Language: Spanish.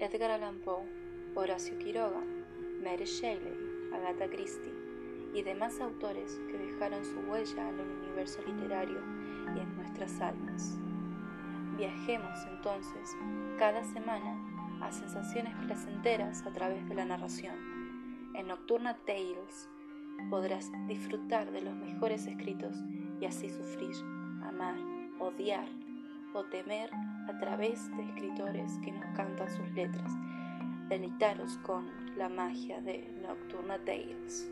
Edgar Allan Poe, Horacio Quiroga, Mary Shelley, Agatha Christie y demás autores que dejaron su huella en el universo literario y en nuestras almas. Viajemos entonces cada semana a sensaciones placenteras a través de la narración. En Nocturna Tales podrás disfrutar de los mejores escritos y así sufrir, amar, odiar o temer a través de escritores que nos cantan sus letras. Deleitaros con la magia de Nocturna Tales.